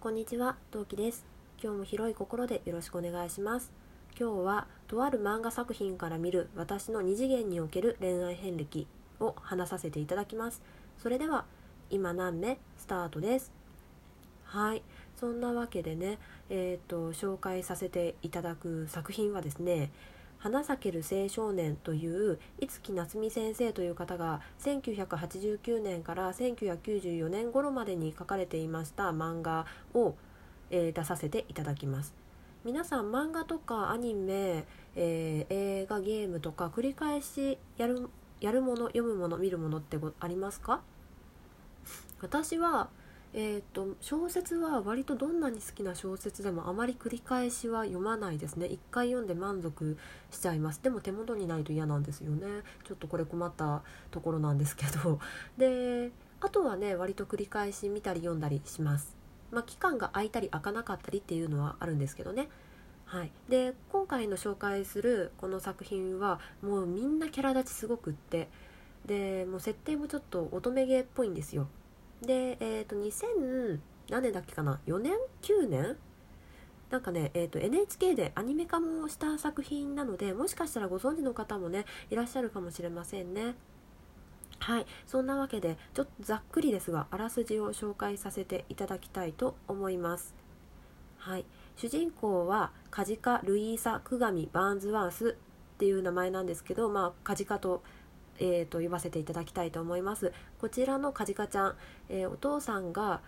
こんにちは、トウキです。今日も広い心でよろしくお願いします。今日はとある漫画作品から見る私の二次元における恋愛遍歴を話させていただきます。それでは今何目スタートです。はい、そんなわけでね、えっ、と紹介させていただく作品はですね。花咲ける青少年という五木夏美先生という方が1989年から1994年頃までに書かれていました漫画を、えー出させていただきます。皆さん漫画とかアニメ、えー映画ゲームとか繰り返しやるやるもの読むもの見るものってありますか？私はえー、と小説は割とどんなに好きな小説でもあまり繰り返しは読まないですね。一回読んで満足しちゃいます。でも手元にないと嫌なんですよね。ちょっとこれ困ったところなんですけど。であとはね割と繰り返し見たり読んだりします。まあ期間が空いたり空かなかったりっていうのはあるんですけどね。はい、で今回の紹介するこの作品はもうみんなキャラ立ちすごくって。でもう設定もちょっと乙女芸っぽいんですよ。で、えっ、と、2000何年だっけかな ?4 年 ?9 年なんかね、えー、と NHK でアニメ化もした作品なのでもしかしたらご存知の方もねいらっしゃるかもしれませんね。はい。そんなわけでちょっとざっくりですがあらすじを紹介させていただきたいと思います。はい。主人公はカジカ・ルイーサ・クガミ・バーンズワースっていう名前なんですけどまあカジカとえー、と呼ばせていただきたいと思います。こちらのカジカちゃん、えーお父さんが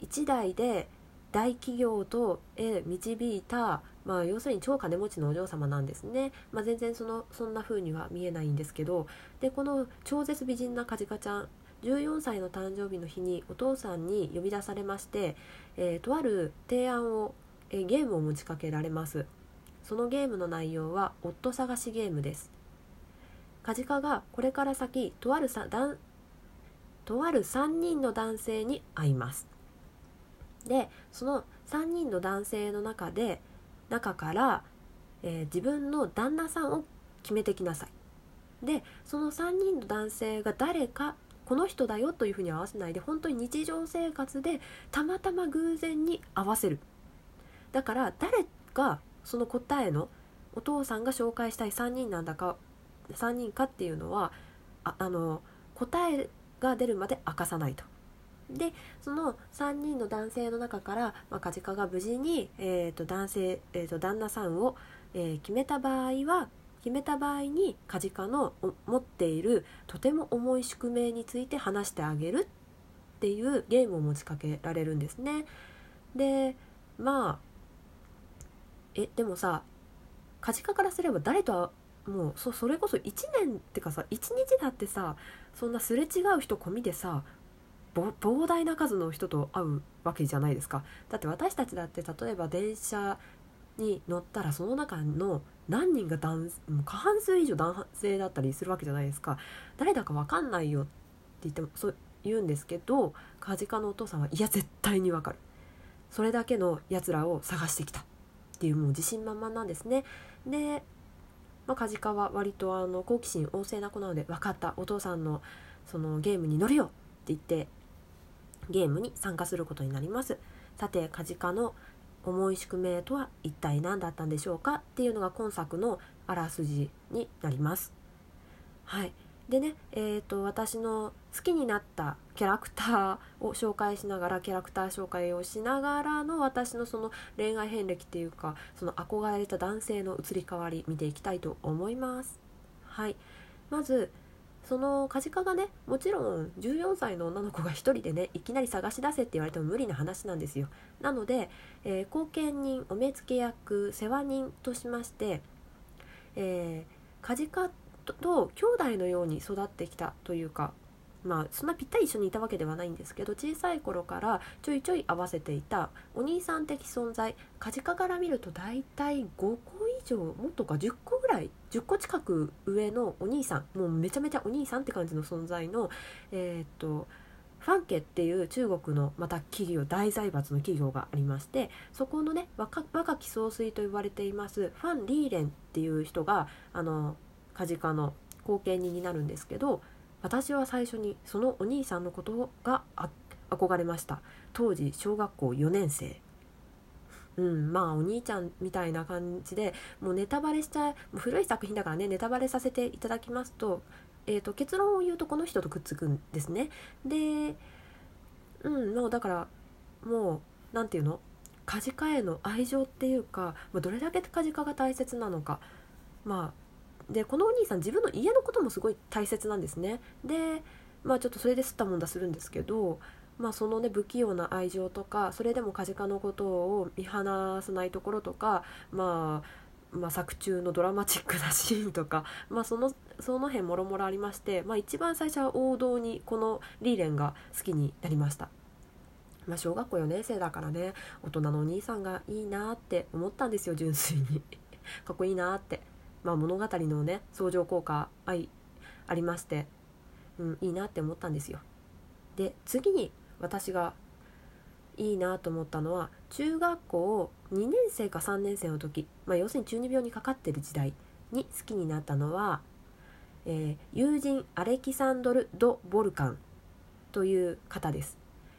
一代で大企業とへ導いた、まあ、要するに超金持ちのお嬢様なんですね、まあ、全然そのそんな風には見えないんですけどでこの超絶美人なカジカちゃん14歳の誕生日の日にお父さんに呼び出されまして、えーとある提案を、えゲームを持ちかけられます。そのゲームの内容は夫探しゲームです。カジカがこれから先とあるさだんとある3人の男性に会います。でその3人の男性の中で中から、えー自分の旦那さんを決めてきなさい。でその3人の男性が誰かこの人だよというふうに合わせないで本当に日常生活でたまたま偶然に合わせる。だから誰がその答えのお父さんが紹介したい3人なんだか3人かっていうのはああの答えが出るまで明かさないと。でその3人の男性の中から、まあ、カジカが無事に、えー、と男性、えー、と旦那さんを、えー決めた場合は決めた場合にカジカの持っているとても重い宿命について話してあげるっていうゲームを持ちかけられるんですね。でまあえでもさカジカからすれば誰ともうそそれこそ1年ってかさ1日だってさそんなすれ違う人込みでさ膨大な数の人と会うわけじゃないですか。だって私たちだって例えば電車に乗ったらその中の何人が男もう過半数以上男性だったりするわけじゃないですか。誰だか分かんないよって言ってもそう言うんですけどカジカのお父さんはいや絶対に分かる。それだけのやつらを探してきたっていうもう自信満々なんですね。でまあ、カジカは割とあの好奇心旺盛な子なので分かったお父さんのそのゲームに乗るよって言ってゲームに参加することになります。さてカジカの重い宿命とは一体何だったんでしょうかっていうのが今作のあらすじになります。はい。でねえー、と私の好きになったキャラクターを紹介しながらキャラクター紹介をしながらの私のその恋愛遍歴っていうかその憧れた男性の移り変わり見ていきたいと思います。はい。まずそのカジカがねもちろん14歳の女の子が一人でねいきなり探し出せって言われても無理な話なんですよ。なので、えー後見人お目付け役世話人としまして、えーカジカとと兄弟のように育ってきたというかまあそんなぴったり一緒にいたわけではないんですけど小さい頃からちょいちょい合わせていたお兄さん的存在カジカから見ると大体5個以上もっとか10個ぐらい10個近く上のお兄さんもうめちゃめちゃお兄さんって感じの存在のえーっとファンケっていう中国のまた企業大財閥の企業がありましてそこのね若若き総帥と呼ばれていますファン・リーレンっていう人があのカジカの後見人になるんですけど私は最初にそのお兄さんのことが憧れました。当時小学校4年生。うんまあお兄ちゃんみたいな感じでもうネタバレしちゃうもう古い作品だからねネタバレさせていただきますと,、えーと、結論を言うとこの人とくっつくんですね。でうんもうだからもう何て言うの？カジカへの愛情っていうか、まあ、どれだけカジカが大切なのか。まあでこのお兄さん自分の家のこともすごい大切なんですね。でまあちょっとそれで吸ったもんだするんですけどまあ、そのね不器用な愛情とかそれでもカジカのことを見放さないところとか、まあ、まあ作中のドラマチックなシーンとか、まあ、そのその辺もろもろありまして、まあ、一番最初は王道にこのリーレンが好きになりました。まあ、小学校4年生だからね大人のお兄さんがいいなって思ったんですよ純粋に。かっこいいなって、まあ、物語のね相乗効果あありまして、うん、いいなって思ったんですよ。で次に私がいいなと思ったのは中学校2年生か3年生の時、まあ、要するに中二病にかかってる時代に好きになったのは、えー、友人アレキサンドル・ド・ボルカンという方です、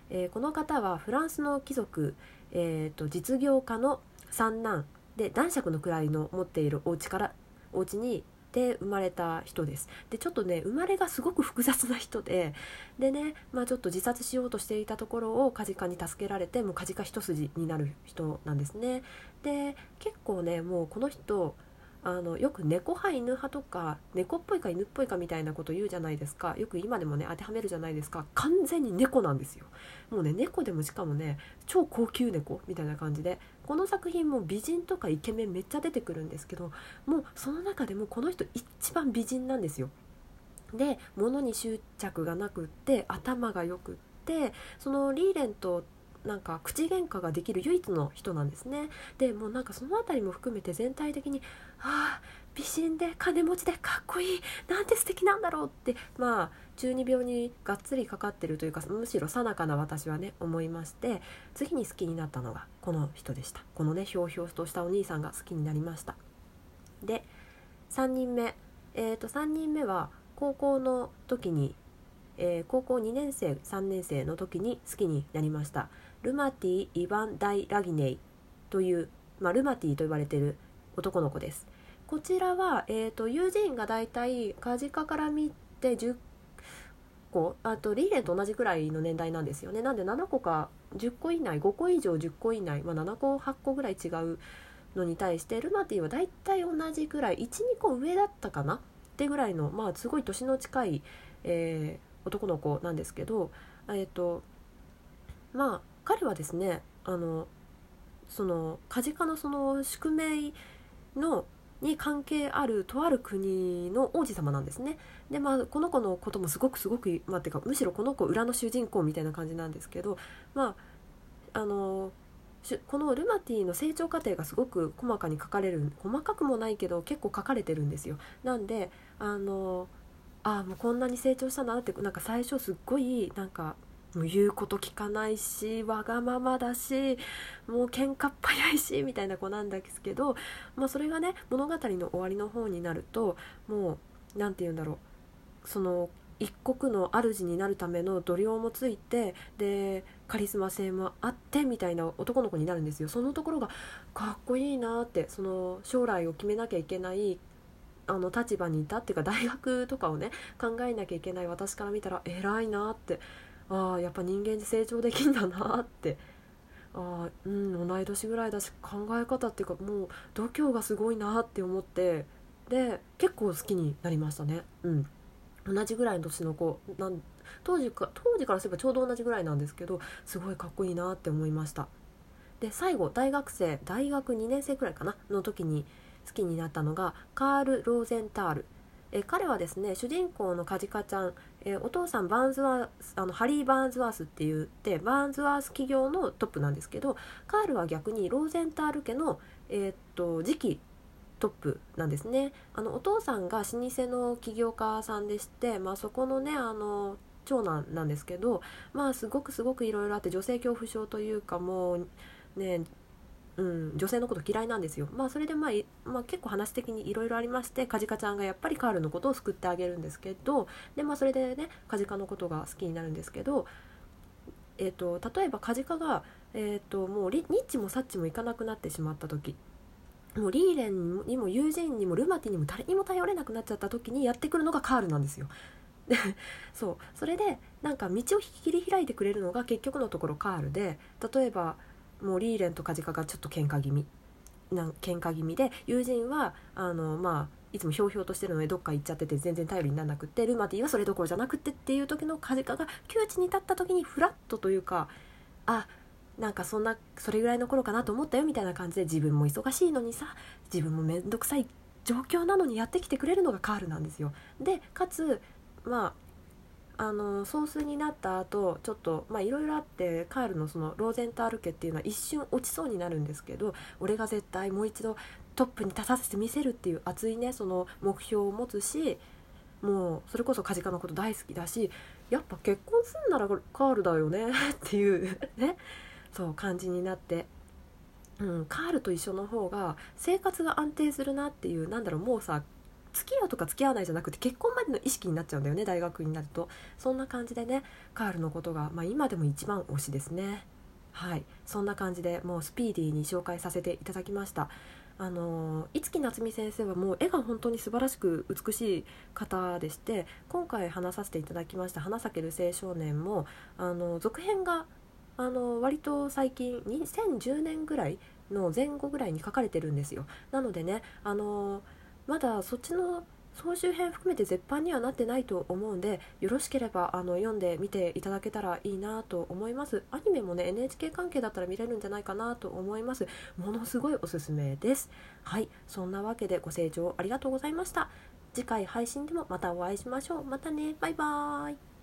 えー、この方はフランスの貴族、えーと、実業家の三男で男爵の位の持っているお家からお家にで生まれた人です。でちょっとね生まれがすごく複雑な人ででね、まあ、ちょっと自殺しようとしていたところをカジカに助けられてもうカジカ一筋になる人なんですね。で結構ねもうこの人あのよく猫派犬派とか猫っぽいか犬っぽいかみたいなこと言うじゃないですか。よく今でもね当てはめるじゃないですか。完全に猫なんですよ。もうね猫でもしかもね超高級猫みたいな感じでこの作品も美人とかイケメンめっちゃ出てくるんですけどもうその中でもこの人一番美人なんですよ。で物に執着がなくって頭がよくってそのリーレンとなんか口喧嘩ができる唯一の人なんですね。でもうなんかその辺りも含めて全体的にああ美人で金持ちでかっこいいなんて素敵なんだろうってまあ中二病にがっつりかかってるというかむしろさなかな私はね思いまして次に好きになったのがこの人でした。このねひょうひょうとしたお兄さんが好きになりました。で3人目。えーと3人目は高校の時にえー、高校2年生3年生の時に好きになりました。ルマティ・イヴァン・ダイ・ラギネイ。という、まあ、ルマティと呼ばれている男の子です。こちらは、えーと、友人がだいたいカジカから見て10個あとリーレンと同じくらいの年代なんですよね。なんで7個か10個以内5個以上10個以内、まあ、7個8個ぐらい違うのに対してルマティはだいたい同じぐらい12個上だったかな？ってぐらいのまあすごい年の近い、えー、男の子なんですけどえっ、とまあ彼はですねあのそのカジカのその宿命のに関係あるとある国の王子様なんですね。でまあこの子のこともすごくすごくまあてかむしろこの子裏の主人公みたいな感じなんですけどまああのこのルマティの成長過程がすごく細かに書かれる細かくもないけど結構書かれてるんですよ。なんであのああもうこんなに成長したなってなんか最初すっごいなんかもう言うこと聞かないしわがままだしもう喧嘩っ早いしみたいな子なんですけど、まあ、それがね物語の終わりの方になるともう何て言うんだろうその一国の主になるための度量もついてでカリスマ性もあってみたいな男の子になるんですよ。そのところがかっこいいなってその将来を決めなきゃいけないあの立場にいたっていうか 大学とかをね考えなきゃいけない私から見たら偉いなってああやっぱ人間成長できんだなってあうん同い年ぐらいだし考え方っていうかもう度胸がすごいなって思ってで結構好きになりましたね。うん。同じぐらいの年の子なん当時か当時からすればちょうど同じぐらいなんですけどすごいかっこいいなって思いました。で最後大学生大学2年生くらいかなの時にきになったのがカール・ローゼンタール。え彼はですね主人公のカジカちゃん、えお父さんバーンズワースあのハリー・バーンズワースって言ってバーンズワース企業のトップなんですけどカールは逆にローゼンタール家の、えー、っと次期トップなんですね。あのお父さんが老舗の起業家さんでして、まあ、そこのねあの長男なんですけどまあすごくすごくいろいろあって女性恐怖症というかもうねうん、女性のこと嫌いなんですよ。まあそれでまあ、まあ、結構話的にいろいろありましてカジカちゃんがやっぱりカールのことを救ってあげるんですけどでまあそれでねカジカのことが好きになるんですけどえーと、例えばカジカが、えーと、もうニッチもサッチもいかなくなってしまった時もうリーレンにも友人にもルマティにも誰にも頼れなくなっちゃった時にやってくるのがカールなんですよ。そうそれでなんか道を切り開いてくれるのが結局のところカールで例えばもうリーレンとカジカがちょっと喧嘩気味なん喧嘩気味で友人はあのまあいつもひょうひょうとしてるのでどっか行っちゃってて全然頼りにならなくってルマティはそれどころじゃなくってっていう時のカジカが窮地に立った時にフラットというかあなんかそんなそれぐらいの頃かなと思ったよみたいな感じで自分も忙しいのにさ自分も面倒くさい状況なのにやってきてくれるのがカールなんですよ。でかつまああの総帥になった後ちょっとまあいろいろあってカールのそのローゼンタール家っていうのは一瞬落ちそうになるんですけど俺が絶対もう一度トップに立たせてみせるっていう熱いねその目標を持つしもうそれこそカジカのこと大好きだしやっぱ結婚すんならカールだよね っていうねそう感じになって、うん、カールと一緒の方が生活が安定するなっていうなんだろうもうさ付き合うとか付き合わないじゃなくて結婚までの意識になっちゃうんだよね大学になると。そんな感じでねカールのことが、まあ、今でも一番推しですね。はい。そんな感じでもうスピーディーに紹介させていただきました。あの五木夏美先生はもう絵が本当に素晴らしく美しい方でして今回話させていただきました「花咲ける青少年も」あの続編があの割と最近2010年ぐらいの前後ぐらいに書かれてるんですよ。なのでねあのまだそっちの総集編含めて絶版にはなってないと思うんでよろしければあの読んでみていただけたらいいなと思います。アニメもね NHK 関係だったら見れるんじゃないかなと思います。ものすごいおすすめです。はい。そんなわけでご清聴ありがとうございました。次回配信でもまたお会いしましょう。またね。バイバーイ。